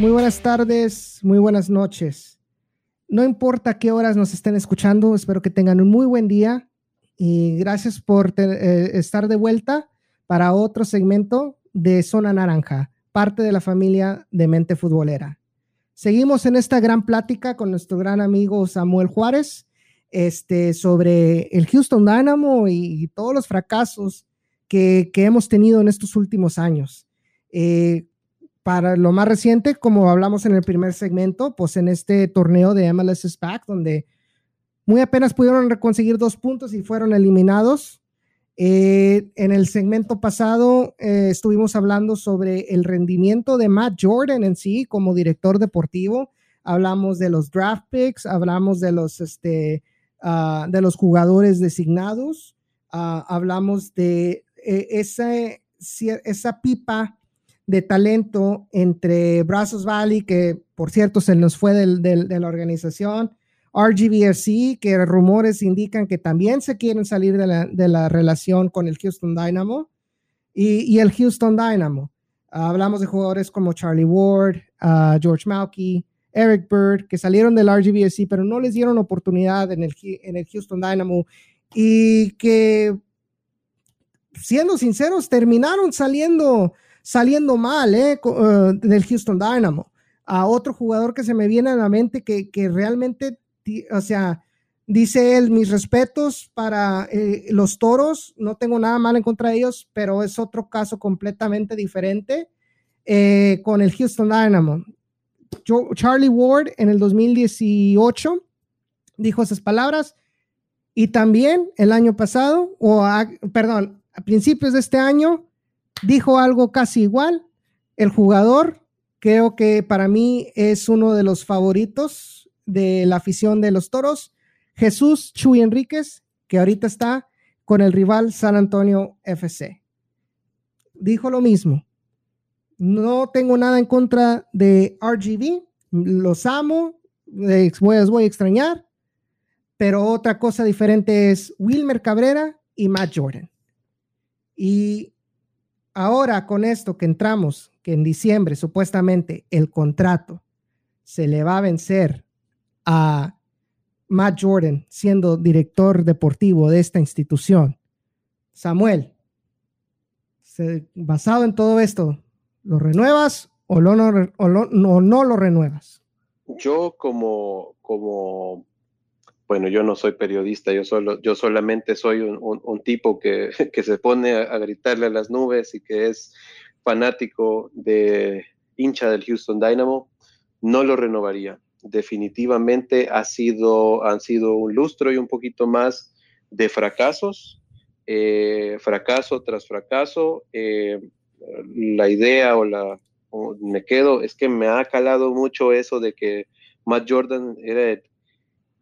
Muy buenas tardes, muy buenas noches. No importa qué horas nos estén escuchando, espero que tengan un muy buen día y gracias por eh, estar de vuelta para otro segmento de Zona Naranja, parte de la familia de Mente Futbolera. Seguimos en esta gran plática con nuestro gran amigo Samuel Juárez este, sobre el Houston Dynamo y, todos los fracasos que, hemos tenido en estos últimos años. Eh, para lo más reciente, como hablamos en el primer segmento, pues en este torneo de MLS SPAC, donde muy apenas pudieron conseguir dos puntos y fueron eliminados. Eh, en el segmento pasado eh, estuvimos hablando sobre el rendimiento de Matt Jordan en sí como director deportivo. Hablamos de los draft picks, hablamos de los, este, ah, de los jugadores designados, ah, hablamos de eh, esa, esa pipa de talento entre Brazos Valley, que por cierto se nos fue de la organización, RGBFC, que rumores indican que también se quieren salir de la, relación con el Houston Dynamo, y, el Houston Dynamo. hablamos de jugadores como Charlie Ward, uh, George Malky, Eric Bird, que salieron del RGBFC, pero no les dieron oportunidad en el, en el Houston Dynamo y que, siendo sinceros, terminaron saliendo saliendo mal ¿eh? eh del Houston Dynamo. A otro jugador que se me viene a la mente que, que realmente, o sea, dice él, mis respetos para eh, los toros, no tengo nada mal en contra de ellos, pero es otro caso completamente diferente eh, con el Houston Dynamo. Yo, Charlie Ward en el 2018 dijo esas palabras y también el año pasado, o perdón, a principios de este año, dijo algo casi igual. El jugador, creo que para mí es uno de los favoritos de la afición de los toros, Jesús Chuy Enríquez, que ahorita está con el rival San Antonio FC. Dijo lo mismo. No tengo nada en contra de RGB, los amo, les les voy a extrañar, pero otra cosa diferente es Wilmer Cabrera y Matt Jordan. Y ahora con esto que entramos, que en diciembre supuestamente el contrato se le va a vencer a Matt Jordan siendo director deportivo de esta institución. Samuel, basado en todo esto, ¿lo renuevas o, no, no lo renuevas? Yo como, como bueno, yo no soy periodista, yo, solo, yo solamente soy un, tipo que, se pone a, gritarle a las nubes y que es fanático de hincha del Houston Dynamo, no lo renovaría. Definitivamente ha sido, han sido un lustro y un poquito más de fracasos, eh, fracaso tras fracaso. Eh, la idea o la, me quedo, es que me ha calado mucho eso de que Matt Jordan era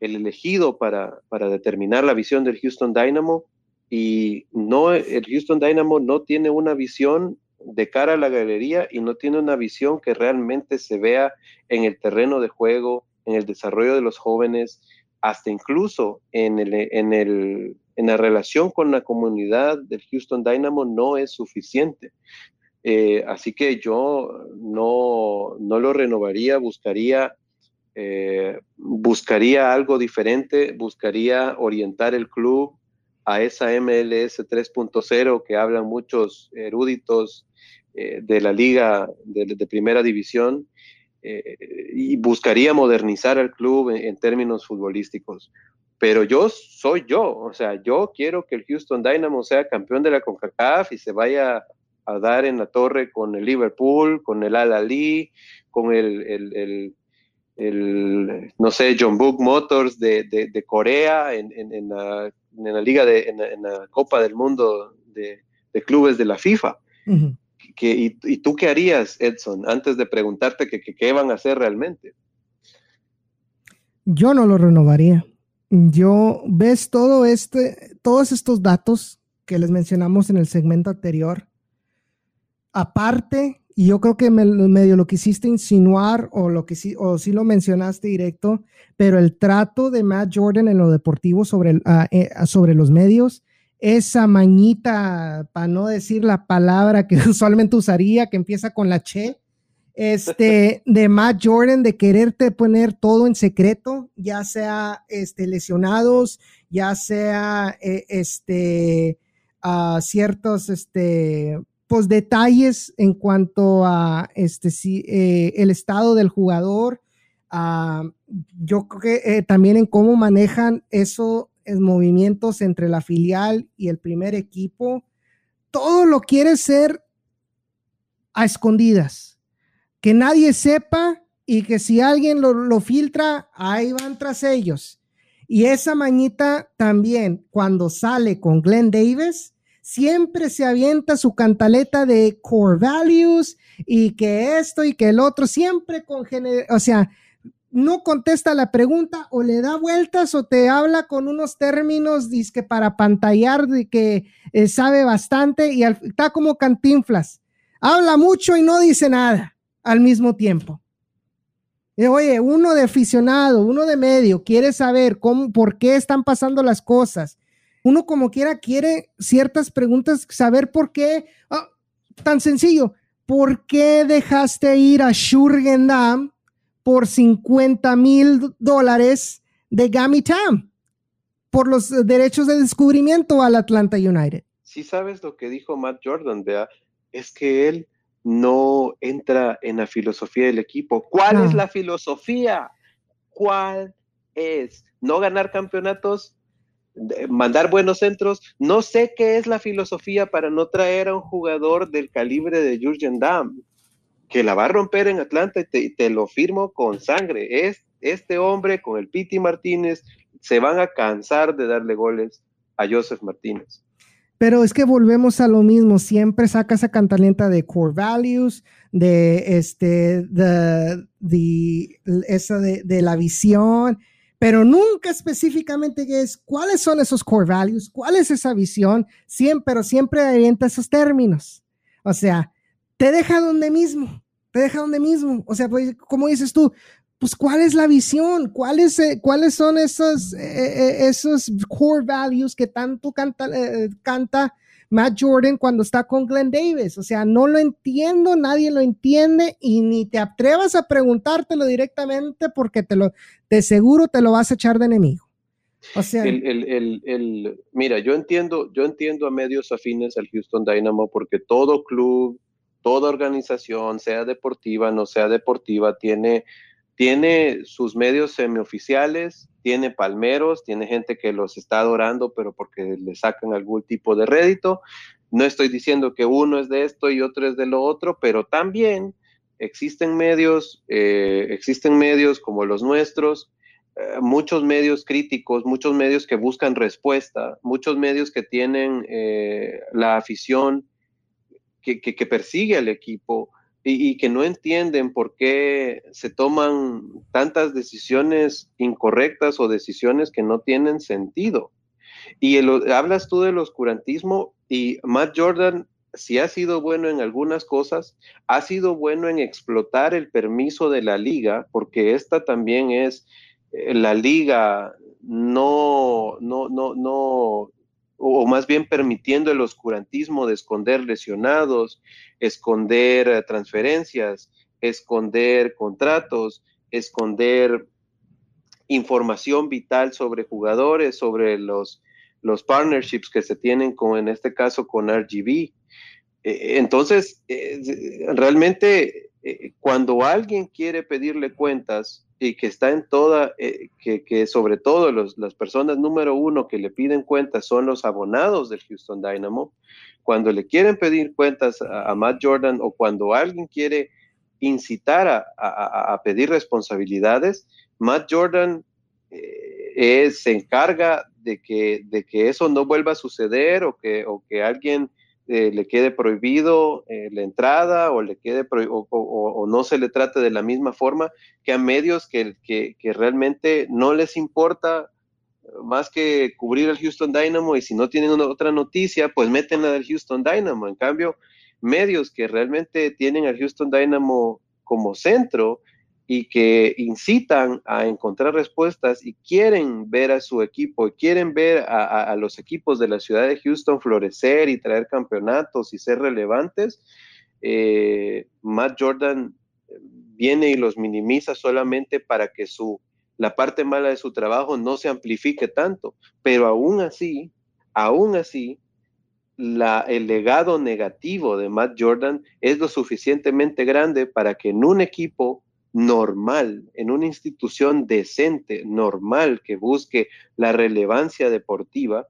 elegido para, determinar la visión del Houston Dynamo y no, el Houston Dynamo no tiene una visión de cara a la galería y no tiene una visión que realmente se vea en el terreno de juego, en el desarrollo de los jóvenes, hasta incluso en, el, en, el, en la relación con la comunidad del Houston Dynamo no es suficiente. Eh, así que yo no, no lo renovaría, buscaría eh, buscaría algo diferente, buscaría orientar el club a esa MLS 3.0 que hablan muchos eruditos eh, de la liga de, primera división eh, y buscaría modernizar al club en, términos futbolísticos. Pero yo soy yo, o sea, yo quiero que el Houston Dynamo sea campeón de la CONCACAF y se vaya a dar en la torre con el Liverpool, con el Al Ali, con el el, no sé, John Book Motors de, de, Corea en, en, la, en, la, Liga de, en la, Copa del Mundo de, Clubes de la FIFA. que, y, tú qué harías, Edson, antes de preguntarte qué que, van a hacer realmente? Yo no lo renovaría. Yo, ves todo este, todos estos datos que les mencionamos en el segmento anterior, aparte y yo creo que medio lo quisiste insinuar o lo que sí, o sí lo mencionaste directo, pero el trato de Matt Jordan en lo deportivo sobre, ah, eh, sobre los medios, esa mañita, para no decir la palabra que usualmente usaría, que empieza con la che, este, de Matt Jordan, de quererte poner todo en secreto, ya sea este, lesionados, ya sea eh, este, ciertos este, pues, detalles en cuanto a este, si, eh, el estado del jugador. yo creo que eh, también en cómo manejan esos movimientos entre la filial y el primer equipo. Todo lo quiere ser a escondidas que nadie sepa y que si alguien lo, filtra, ahí van tras ellos. Y esa mañita también, cuando sale con Glenn Davis, siempre se avienta su cantaleta de core values y que esto y que el otro, siempre con, o sea, no contesta la pregunta o le da vueltas o te habla con unos términos que para pantallar de que eh, sabe bastante y está como cantinflas. Habla mucho y no dice nada al mismo tiempo. Oye, uno de aficionado, uno de medio, quiere saber cómo, por qué están pasando las cosas. Uno como quiera quiere ciertas preguntas, saber por qué. Ah, tan sencillo, ¿por qué dejaste ir a Shurgendam por 50 mil dólares de Gamitam por los derechos de descubrimiento al Atlanta United? Si sabes lo que dijo Matt Jordan, vea, es que él no entra en la filosofía del equipo. ¿Cuál es la filosofía? ¿Cuál es? ¿No ganar campeonatos? ¿Mandar buenos centros? No sé qué es la filosofía para no traer a un jugador del calibre de Jurgen Damm, que la va a romper en Atlanta y te, lo firmo con sangre. Es, este hombre con el Piti Martínez se van a cansar de darle goles a Joseph Martínez. Pero es que volvemos a lo mismo, siempre saca esa cantalenta de core values, de este, de, de esa de, de, la visión, pero nunca específicamente es cuáles son esos core values, cuál es esa visión, siempre, pero siempre avienta esos términos. O sea, te deja donde mismo, te deja donde mismo. O sea, pues, como dices tú, pues cuál es la visión, cuáles, eh, cuáles son esos, eh, eh, esos core values que tanto canta, canta Matt Jordan cuando está con Glenn Davis. O sea, no lo entiendo, nadie lo entiende y ni te atrevas a preguntártelo directamente porque te lo, de seguro te lo vas a echar de enemigo. O sea, el, el, el, mira, yo entiendo, yo entiendo a medios afines al Houston Dynamo porque todo club, toda organización, sea deportiva, no sea deportiva, tiene tiene sus medios semioficiales, tiene palmeros, tiene gente que los está adorando, pero porque le sacan algún tipo de rédito. No estoy diciendo que uno es de esto y otro es de lo otro, pero también existen medios, eh, existen medios como los nuestros, eh, muchos medios críticos, muchos medios que buscan respuesta, muchos medios que tienen eh, la afición que, que, persigue al equipo, y, que no entienden por qué se toman tantas decisiones incorrectas o decisiones que no tienen sentido. Y hablas tú del oscurantismo y Matt Jordan, si ha sido bueno en algunas cosas, ha sido bueno en explotar el permiso de la liga, porque esta también es eh, la liga no, no, no, no, o más bien permitiendo el oscurantismo de esconder lesionados, esconder eh, transferencias, esconder contratos, esconder información vital sobre jugadores, sobre los, los partnerships que se tienen con, en este caso, con RGB. Eh, entonces, eh, realmente, cuando alguien quiere pedirle cuentas y que está en toda, eh, que, sobre todo las personas número uno que le piden cuentas son los abonados del Houston Dynamo, cuando le quieren pedir cuentas a, Matt Jordan o cuando alguien quiere incitar a, pedir responsabilidades, Matt Jordan eh, se encarga de que, de que eso no vuelva a suceder o que, o que alguien eh, le quede prohibido eh, la entrada o le quede o, no se le trate de la misma forma que a medios que, que, realmente no les importa más que cubrir al Houston Dynamo y si no tienen otra noticia, pues meten la del Houston Dynamo. En cambio, medios que realmente tienen al Houston Dynamo como centro, y que incitan a encontrar respuestas y quieren ver a su equipo, y quieren ver a, los equipos de la ciudad de Houston florecer y traer campeonatos y ser relevantes, eh, Matt Jordan viene y los minimiza solamente para que su, la parte mala de su trabajo no se amplifique tanto. Pero aún así, aún así, el legado negativo de Matt Jordan es lo suficientemente grande para que en un equipo normal, en una institución decente, normal, que busque la relevancia deportiva,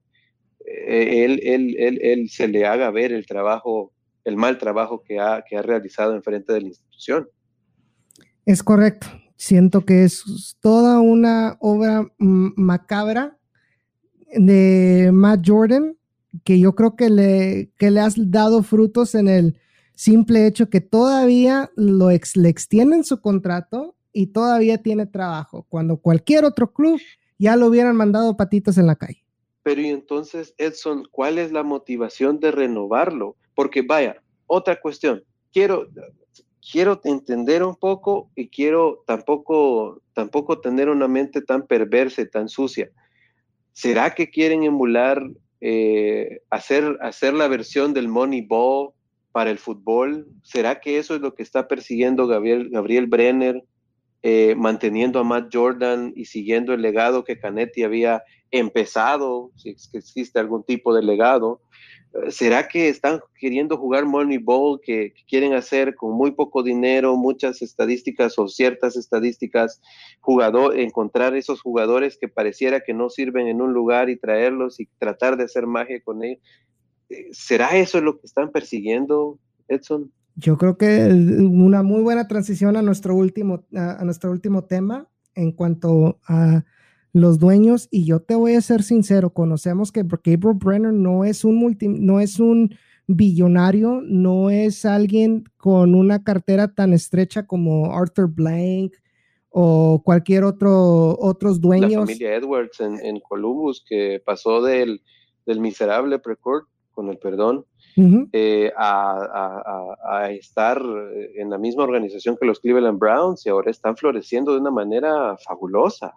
eh, él, él, él, se le haga ver el trabajo, el mal trabajo que ha, que ha realizado en frente de la institución. Es correcto. Siento que es toda una obra macabra de Matt Jordan que yo creo que le, que le has dado frutos en el simple hecho que todavía lo le extienden su contrato y todavía tiene trabajo, cuando cualquier otro club ya lo hubieran mandado patitas en la calle. Pero y entonces, Edson, ¿cuál es la motivación de renovarlo? Porque vaya, otra cuestión, quiero, quiero entender un poco y quiero tampoco, tampoco tener una mente tan perversa y tan sucia. ¿Será que quieren emular, eh, hacer, hacer la versión del Moneyball para el fútbol? ¿Será que eso es lo que está persiguiendo Gabriel, Gabriel Brenner, eh, manteniendo a Matt Jordan y siguiendo el legado que Canetti había empezado, si existe algún tipo de legado? Eh, ¿Será que están queriendo jugar Moneyball, que, que quieren hacer con muy poco dinero, muchas estadísticas o ciertas estadísticas, jugador, encontrar esos jugadores que pareciera que no sirven en un lugar y traerlos y tratar de hacer magia con ellos? ¿Será eso lo que están persiguiendo, Edson? Yo creo que una muy buena transición a nuestro último, a, nuestro último tema en cuanto a los dueños. Y yo te voy a ser sincero, conocemos que Gabriel Brenner no es un multi, no es un billonario, no es alguien con una cartera tan estrecha como Arthur Blank o cualquier otro otros dueños. La familia Edwards en, en Columbus que pasó del, del miserable Precourt con el perdón, eh, a, estar en la misma organización que los Cleveland Browns y ahora están floreciendo de una manera fabulosa.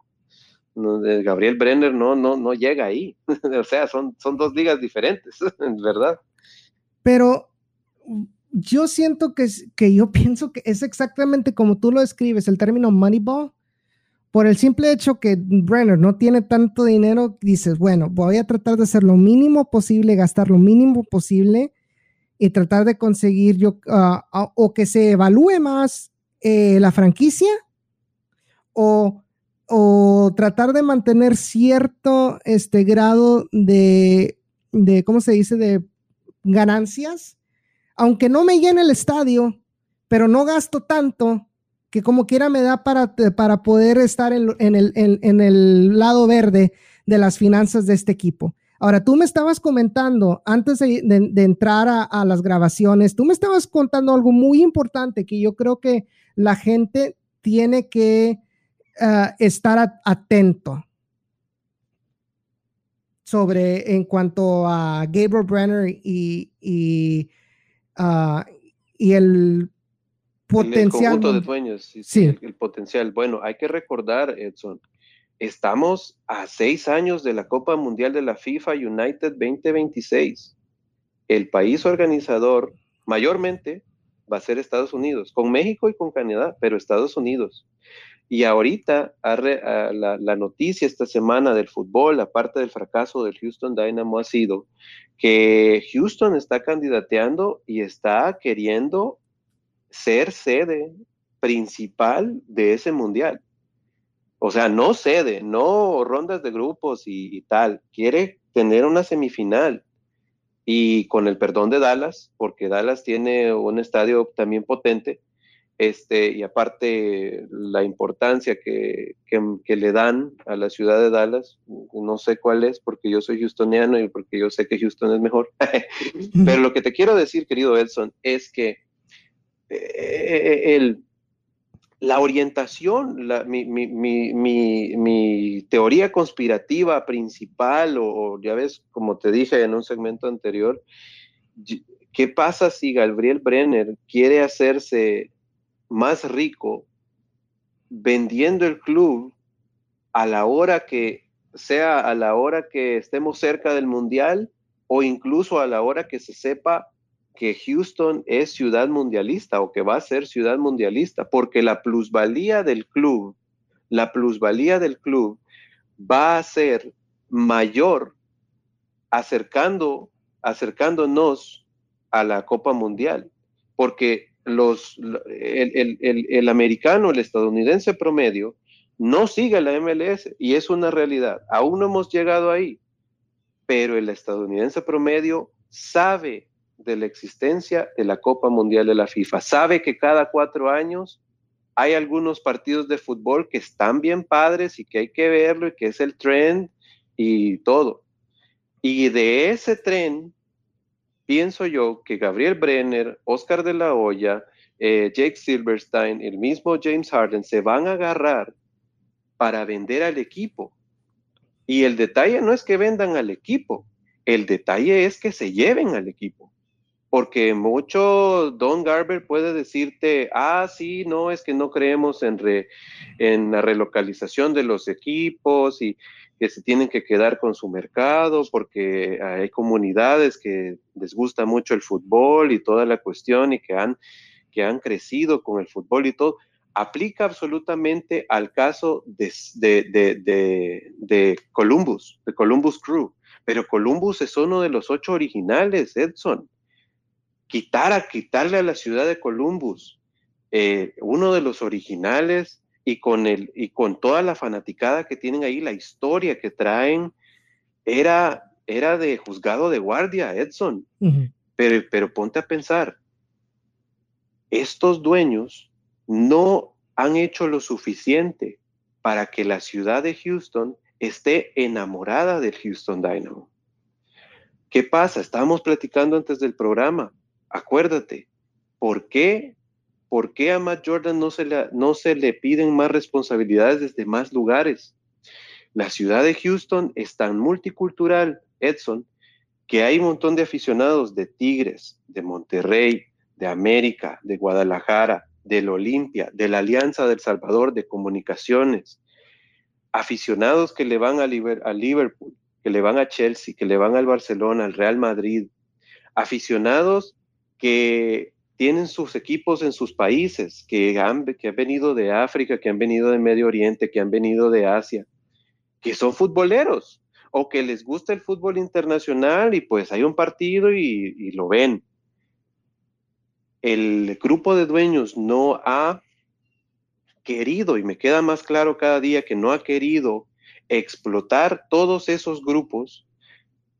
Gabriel Brenner no, no, no llega ahí. o sea, son, son dos ligas diferentes, ¿verdad? Pero yo siento que, que yo pienso que es exactamente como tú lo escribes, el término Moneyball por el simple hecho que Brenner no tiene tanto dinero, dices, bueno, voy a tratar de hacer lo mínimo posible, gastar lo mínimo posible y tratar de conseguir yo, ah, ah, o que se evalúe más eh, la franquicia o, o, tratar de mantener cierto este grado de, de, ¿cómo se dice?, de ganancias, aunque no me llene el estadio, pero no gasto tanto que como quiera me da para, para poder estar en, el, en, el, lado verde de las finanzas de este equipo. Ahora, tú me estabas comentando, antes de, entrar a, las grabaciones, tú me estabas contando algo muy importante que yo creo que la gente tiene que ah, estar atento sobre en cuanto a Gabriel Brenner y, y, ah, y el potencial. El conjunto de dueños, sí, El, potencial. Bueno, hay que recordar, Edson, estamos a seis años de la Copa Mundial de la FIFA United 2026. El país organizador mayormente va a ser Estados Unidos, con México y con Canadá, pero Estados Unidos. Y ahorita la, la, noticia esta semana del fútbol, aparte del fracaso del Houston Dynamo, ha sido que Houston está candidateando y está queriendo ser sede principal de ese mundial. O sea, no sede, no rondas de grupos y, tal. Quiere tener una semifinal. Y con el perdón de Dallas, porque Dallas tiene un estadio también potente, este, y aparte la importancia que, que, le dan a la ciudad de Dallas, no sé cuál es, porque yo soy houstoniano y porque yo sé que Houston es mejor. Pero lo que te quiero decir, querido Edson, es que el, la orientación, mi, teoría conspirativa principal, o, ya ves, como te dije en un segmento anterior, ¿qué pasa si Gabriel Brenner quiere hacerse más rico vendiendo el club a la hora que sea a la hora que estemos cerca del mundial o incluso a la hora que se sepa que Houston es ciudad mundialista o que va a ser ciudad mundialista, porque la plusvalía del club, la plusvalía del club va a ser mayor acercando, acercándonos a la Copa Mundial, porque los, el, americano, el estadounidense promedio, no sigue la MLS y es una realidad. Aún no hemos llegado ahí, pero el estadounidense promedio sabe de la existencia de la Copa Mundial de la FIFA, sabe que cada cuatro años hay algunos partidos de fútbol que están bien padres y que hay que verlo y que es el trend y todo. Y de ese tren, pienso yo que Gabriel Brenner, Oscar de la Hoya, eh, Jake Silverstein, el mismo James Harden se van a agarrar para vender al equipo. Y el detalle no es que vendan al equipo, el detalle es que se lleven al equipo. Porque mucho Don Garber puede decirte, ah, sí, no, es que no creemos en, en la relocalización de los equipos y que se tienen que quedar con su mercado porque hay comunidades que les gusta mucho el fútbol y toda la cuestión y que han, que han crecido con el fútbol y todo, aplica absolutamente al caso de, de, Columbus, de Columbus Crew. Pero Columbus es uno de los ocho originales, Edson. Quitar a quitarle a la ciudad de Columbus, eh, uno de los originales y con, el, y con toda la fanaticada que tienen ahí, la historia que traen, era, era de juzgado de guardia, Edson. pero, pero ponte a pensar, estos dueños no han hecho lo suficiente para que la ciudad de Houston esté enamorada del Houston Dynamo. ¿Qué pasa? Estábamos platicando antes del programa. Acuérdate, ¿por qué ¿por qué a Matt Jordan no se, le, no se le piden más responsabilidades desde más lugares? La ciudad de Houston es tan multicultural, Edson, que hay un montón de aficionados de Tigres, de Monterrey, de América, de Guadalajara, del Olimpia, de la Alianza del Salvador de Comunicaciones, aficionados que le van a, a Liverpool, que le van a Chelsea, que le van al Barcelona, al Real Madrid, aficionados que tienen sus equipos en sus países, que han, que han venido de África, que han venido de Medio Oriente, que han venido de Asia, que son futboleros o que les gusta el fútbol internacional y pues hay un partido y, y lo ven. El grupo de dueños no ha querido, y me queda más claro cada día que no ha querido explotar todos esos grupos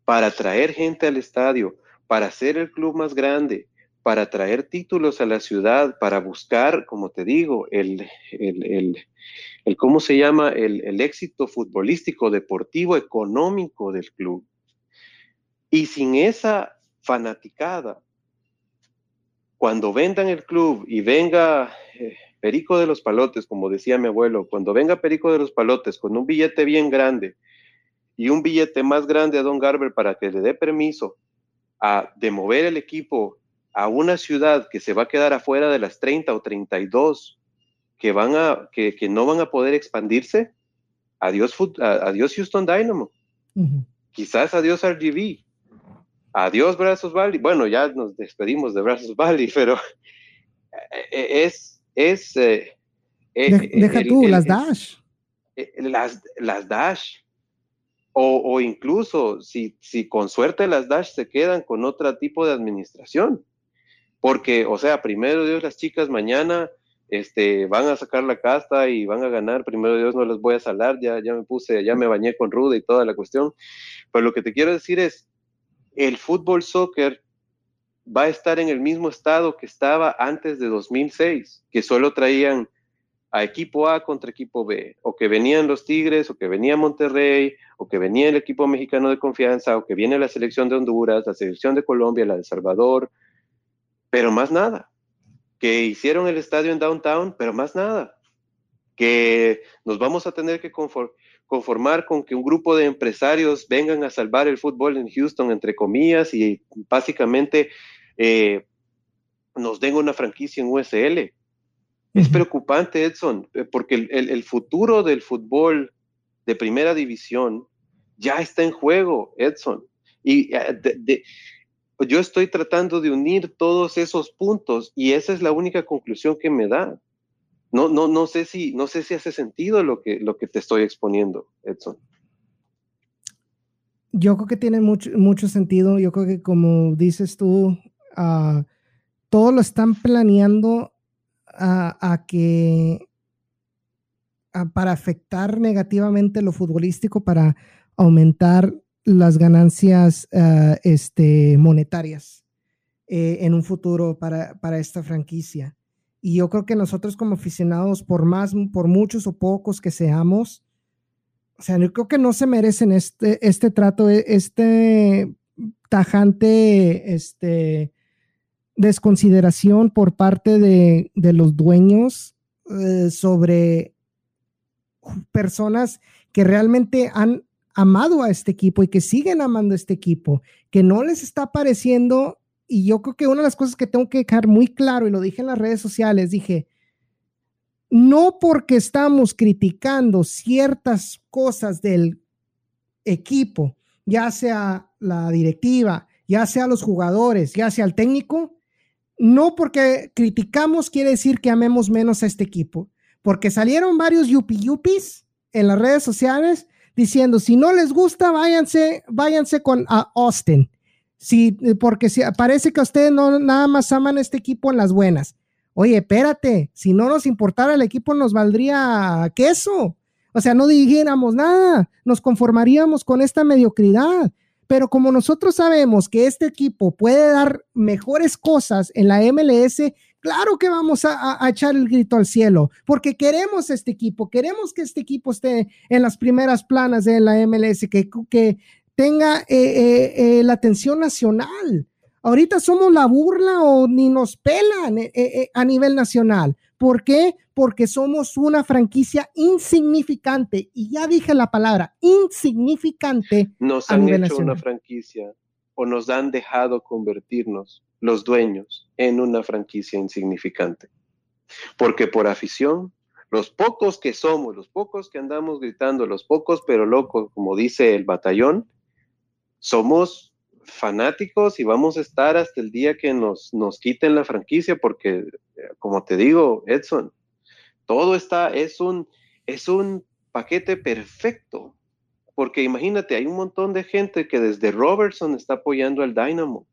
para traer gente al estadio, para hacer el club más grande, para traer títulos a la ciudad, para buscar, como te digo, el, el, el, ¿cómo se llama? El, éxito futbolístico, deportivo, económico del club. Y sin esa fanaticada, cuando vendan el club y venga eh, Perico de los Palotes, como decía mi abuelo, cuando venga Perico de los Palotes con un billete bien grande y un billete más grande a Don Garber para que le dé permiso a de mover el equipo a una ciudad que se va a quedar afuera de las 30 o 32 que, van a, que, no van a poder expandirse, adiós, adiós Houston Dynamo, quizás adiós RGV, adiós Brazos Valley. Bueno, ya nos despedimos de Brazos Valley, pero e, es... es eh, eh, Deja tú, las Dash. Eh, las, las Dash. O, o, incluso si, si con suerte las Dash se quedan con otro tipo de administración. Porque, o sea, primero Dios, las chicas mañana este, van a sacar la casta y van a ganar, primero Dios no les voy a salar, ya, ya me puse, ya me bañé con ruda y toda la cuestión. Pero lo que te quiero decir es, el fútbol soccer va a estar en el mismo estado que estaba antes de 2006, que solo traían a equipo A contra equipo B, o que venían los Tigres, o que venía Monterrey, o que venía el equipo mexicano de confianza, o que viene la selección de Honduras, la selección de Colombia, la de Salvador, pero más nada. Que hicieron el estadio en downtown, pero más nada. Que nos vamos a tener que conformar con que un grupo de empresarios vengan a salvar el fútbol en Houston, entre comillas, y básicamente eh, nos den una franquicia en USL. Es preocupante, Edson, eh, porque el, futuro del fútbol de primera división ya está en juego, Edson. Y eh, de, yo estoy tratando de unir todos esos puntos y esa es la única conclusión que me da. No, no, no sé si, no sé si hace sentido lo que, lo que te estoy exponiendo, Edson. Yo creo que tiene mucho, mucho sentido. Yo creo que como dices tú, uh, todo lo están planeando a, que para afectar negativamente lo futbolístico, para aumentar las ganancias ah, este, monetarias eh, en un futuro para, para, esta franquicia. Y yo creo que nosotros como aficionados, por más, por muchos o pocos que seamos, o sea, yo creo que no se merecen este, este trato, e, este tajante, este, desconsideración por parte de, los dueños eh, sobre personas que realmente han amado a este equipo y que siguen amando a este equipo, que no les está pareciendo, y yo creo que una de las cosas que tengo que dejar muy claro, y lo dije en las redes sociales, dije, no porque estamos criticando ciertas cosas del equipo, ya sea la directiva, ya sea los jugadores, ya sea el técnico, no porque criticamos quiere decir que amemos menos a este equipo, porque salieron varios yupi yupis en las redes sociales diciendo, si no les gusta, váyanse, váyanse con a Austin. Sí, porque si, parece que ustedes no nada más aman este equipo en las buenas. Oye, espérate, si no nos importara el equipo nos valdría queso. O sea, no dijéramos nada, nos conformaríamos con esta mediocridad. Pero como nosotros sabemos que este equipo puede dar mejores cosas en la MLS, claro que vamos a, echar el grito al cielo, porque queremos este equipo, queremos que este equipo esté en las primeras planas de la MLS, que, que tenga eh, eh, eh, la atención nacional. Ahorita somos la burla o ni nos pelan a nivel nacional. ¿Por qué? Porque somos una franquicia insignificante. Y ya dije la palabra, insignificante. Nos han hecho una franquicia o nos han dejado convertirnos, los dueños, en una franquicia insignificante. Porque por afición, los pocos que somos, los pocos que andamos gritando, los pocos pero locos, como dice el batallón, somos fanáticos y vamos a estar hasta el día que nos, nos quiten la franquicia, porque, como te digo, Edson, todo está, es un, es un paquete perfecto. Porque imagínate, hay un montón de gente que desde Robertson está apoyando al Dynamo.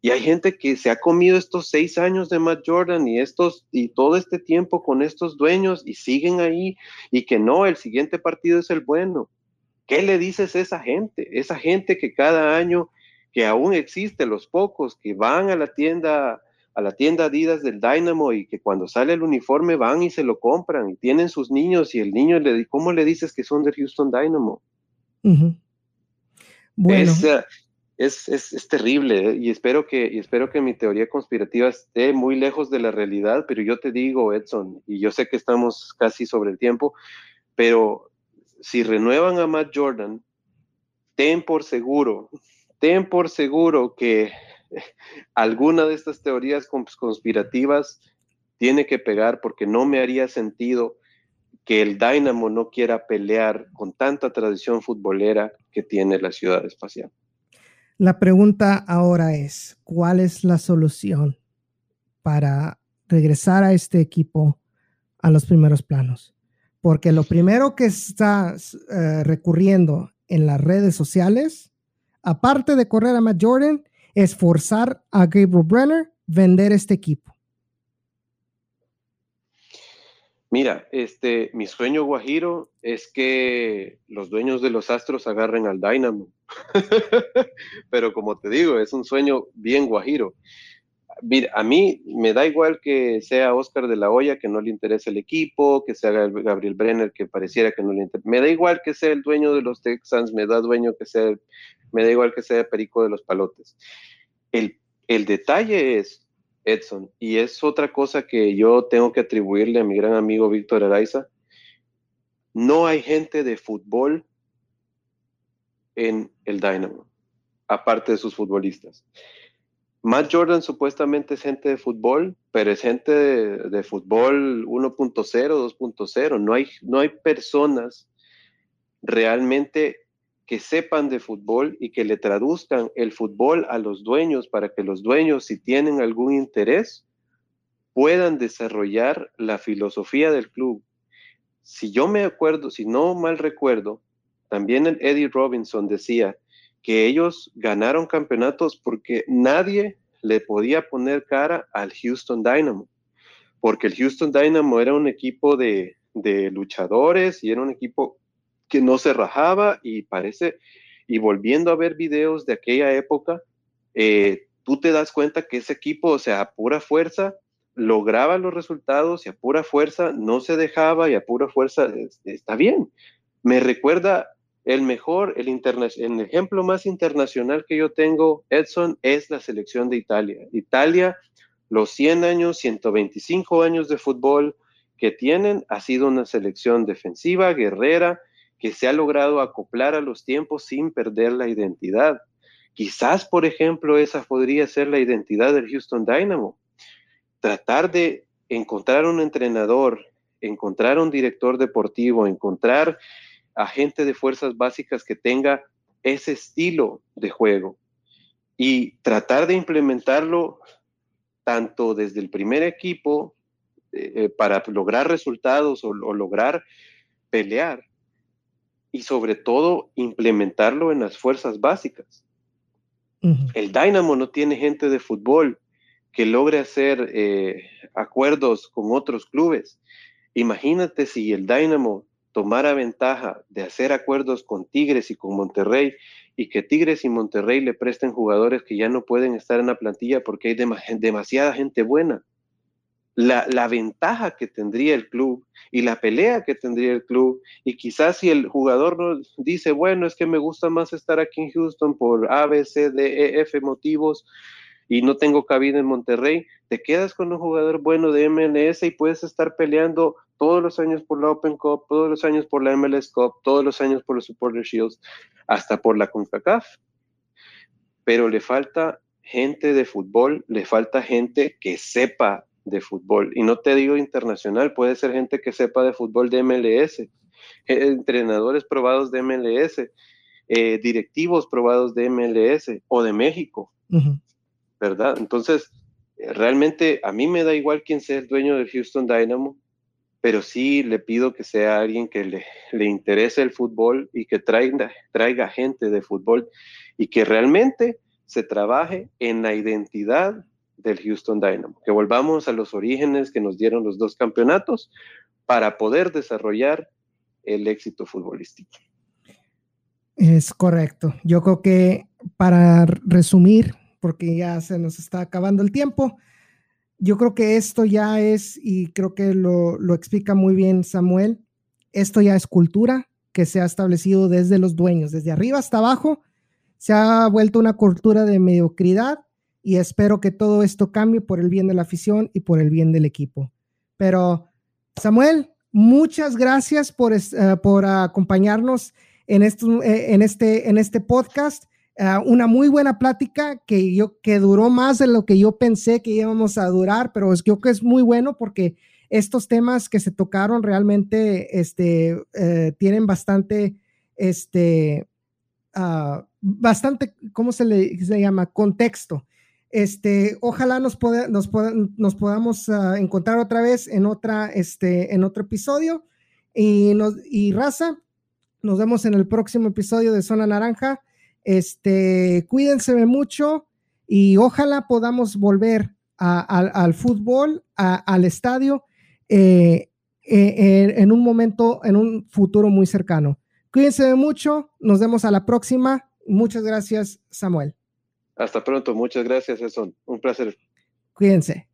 Y hay gente que se ha comido estos seis años de Matt Jordan y estos y todo este tiempo con estos dueños y siguen ahí y que no, el siguiente partido es el bueno. ¿Qué le dices a esa gente? Esa gente que cada año que aún existe, los pocos que van a la tienda, a la tienda Adidas del Dynamo y que cuando sale el uniforme van y se lo compran y tienen sus niños y el niño le ¿cómo le dices que son de Houston Dynamo? Bueno. Eh, es, es, terrible ¿eh? y espero, que, y espero que mi teoría conspirativa esté muy lejos de la realidad, pero yo te digo, Edson, y yo sé que estamos casi sobre el tiempo, pero si renuevan a Matt Jordan, ten por seguro ten por seguro que alguna de estas teorías conspirativas tiene que pegar porque no me haría sentido que el Dynamo no quiera pelear con tanta tradición futbolera que tiene la ciudad espacial. La pregunta ahora es, ¿cuál es la solución para regresar a este equipo a los primeros planos? Porque lo primero que está eh, recurriendo en las redes sociales aparte de correr a Matt Jordan, es forzar a Gabriel Brenner vender este equipo. Mira, este, mi sueño guajiro es que los dueños de los Astros agarren al Dynamo. Pero como te digo, es un sueño bien guajiro mira, a mí me da igual que sea Oscar de la Hoya, que no le interese el equipo, que sea Gabriel Brenner, que pareciera que no le interesa. Me da igual que sea el dueño de los Texans, me da dueño que sea, me da igual que sea Perico de los Palotes. El, el detalle es, Edson, y es otra cosa que yo tengo que atribuirle a mi gran amigo Víctor Araiza, no hay gente de fútbol en el Dynamo, aparte de sus futbolistas. Matt Jordan supuestamente es gente de fútbol, pero es gente de, fútbol 1.0, 2.0. No hay, no hay personas realmente que sepan de fútbol y que le traduzcan el fútbol a los dueños para que los dueños, si tienen algún interés, puedan desarrollar la filosofía del club. Si yo me acuerdo, si no mal recuerdo, también el Eddie Robinson decía que ellos ganaron campeonatos porque nadie le podía poner cara al Houston Dynamo, porque el Houston Dynamo era un equipo de, de luchadores y era un equipo que no se rajaba y parece, y volviendo a ver videos de aquella época, eh, tú te das cuenta que ese equipo, o sea, a pura fuerza, lograba los resultados y a pura fuerza no se dejaba y a pura fuerza está bien. Me recuerda el mejor, el, el ejemplo más internacional que yo tengo, Edson, es la selección de Italia. Italia, los 100 años, 125 años de fútbol que tienen, ha sido una selección defensiva, guerrera, que se ha logrado acoplar a los tiempos sin perder la identidad. Quizás, por ejemplo, esa podría ser la identidad del Houston Dynamo. Tratar de encontrar un entrenador, encontrar un director deportivo, encontrar a gente de fuerzas básicas que tenga ese estilo de juego y tratar de implementarlo tanto desde el primer equipo eh, eh, para lograr resultados o lograr pelear, y sobre todo implementarlo en las fuerzas básicas. El Dynamo no tiene gente de fútbol que logre hacer eh, acuerdos con otros clubes. Imagínate si el Dynamo tomara ventaja de hacer acuerdos con Tigres y con Monterrey y que Tigres y Monterrey le presten jugadores que ya no pueden estar en la plantilla porque hay demasiada gente buena la, ventaja que tendría el club y la pelea que tendría el club. Y quizás si el jugador no dice, bueno, es que me gusta más estar aquí en Houston por A, B, C, D, E, F motivos y no tengo cabida en Monterrey, te quedas con un jugador bueno de MLS y puedes estar peleando todos los años por la Open Cup, todos los años por la MLS Cup, todos los años por los Supporter Shields, hasta por la CONCACAF. Pero le falta gente de fútbol, le falta gente que sepa de fútbol. Y no te digo internacional, puede ser gente que sepa de fútbol de MLS, eh, entrenadores probados de MLS, eh, directivos probados de MLS o de México, ¿verdad? Entonces, realmente a mí me da igual quién sea el dueño del Houston Dynamo, pero sí le pido que sea alguien que le, le interese el fútbol y que traiga, traiga gente de fútbol y que realmente se trabaje en la identidad del Houston Dynamo, que volvamos a los orígenes que nos dieron los dos campeonatos para poder desarrollar el éxito futbolístico. Es correcto. Yo creo que para resumir, porque ya se nos está acabando el tiempo, yo creo que esto ya es, y creo que lo, lo explica muy bien Samuel, esto ya es cultura que se ha establecido desde los dueños, desde arriba hasta abajo, se ha vuelto una cultura de mediocridad y espero que todo esto cambie por el bien de la afición y por el bien del equipo. Pero, Samuel, muchas gracias por, eh, por acompañarnos en, esto, eh, en, este, en este podcast. Uh, una muy buena plática que yo que duró más de lo que yo pensé que íbamos a durar, pero es, creo que es muy bueno porque estos temas que se tocaron realmente este, tienen bastante, este, uh, bastante, ¿cómo se le, llama? Contexto. Este, ojalá nos, nos, nos podamos uh, encontrar otra vez en, otra, este, en otro episodio. Y, raza, nos vemos en el próximo episodio de Zona Naranja. Este, cuídense mucho y ojalá podamos volver al fútbol, al estadio, eh, eh, en un momento, en un futuro muy cercano. Cuídense mucho, nos vemos a la próxima. Muchas gracias, Samuel. Hasta pronto, muchas gracias, Edson. Un placer. Cuídense.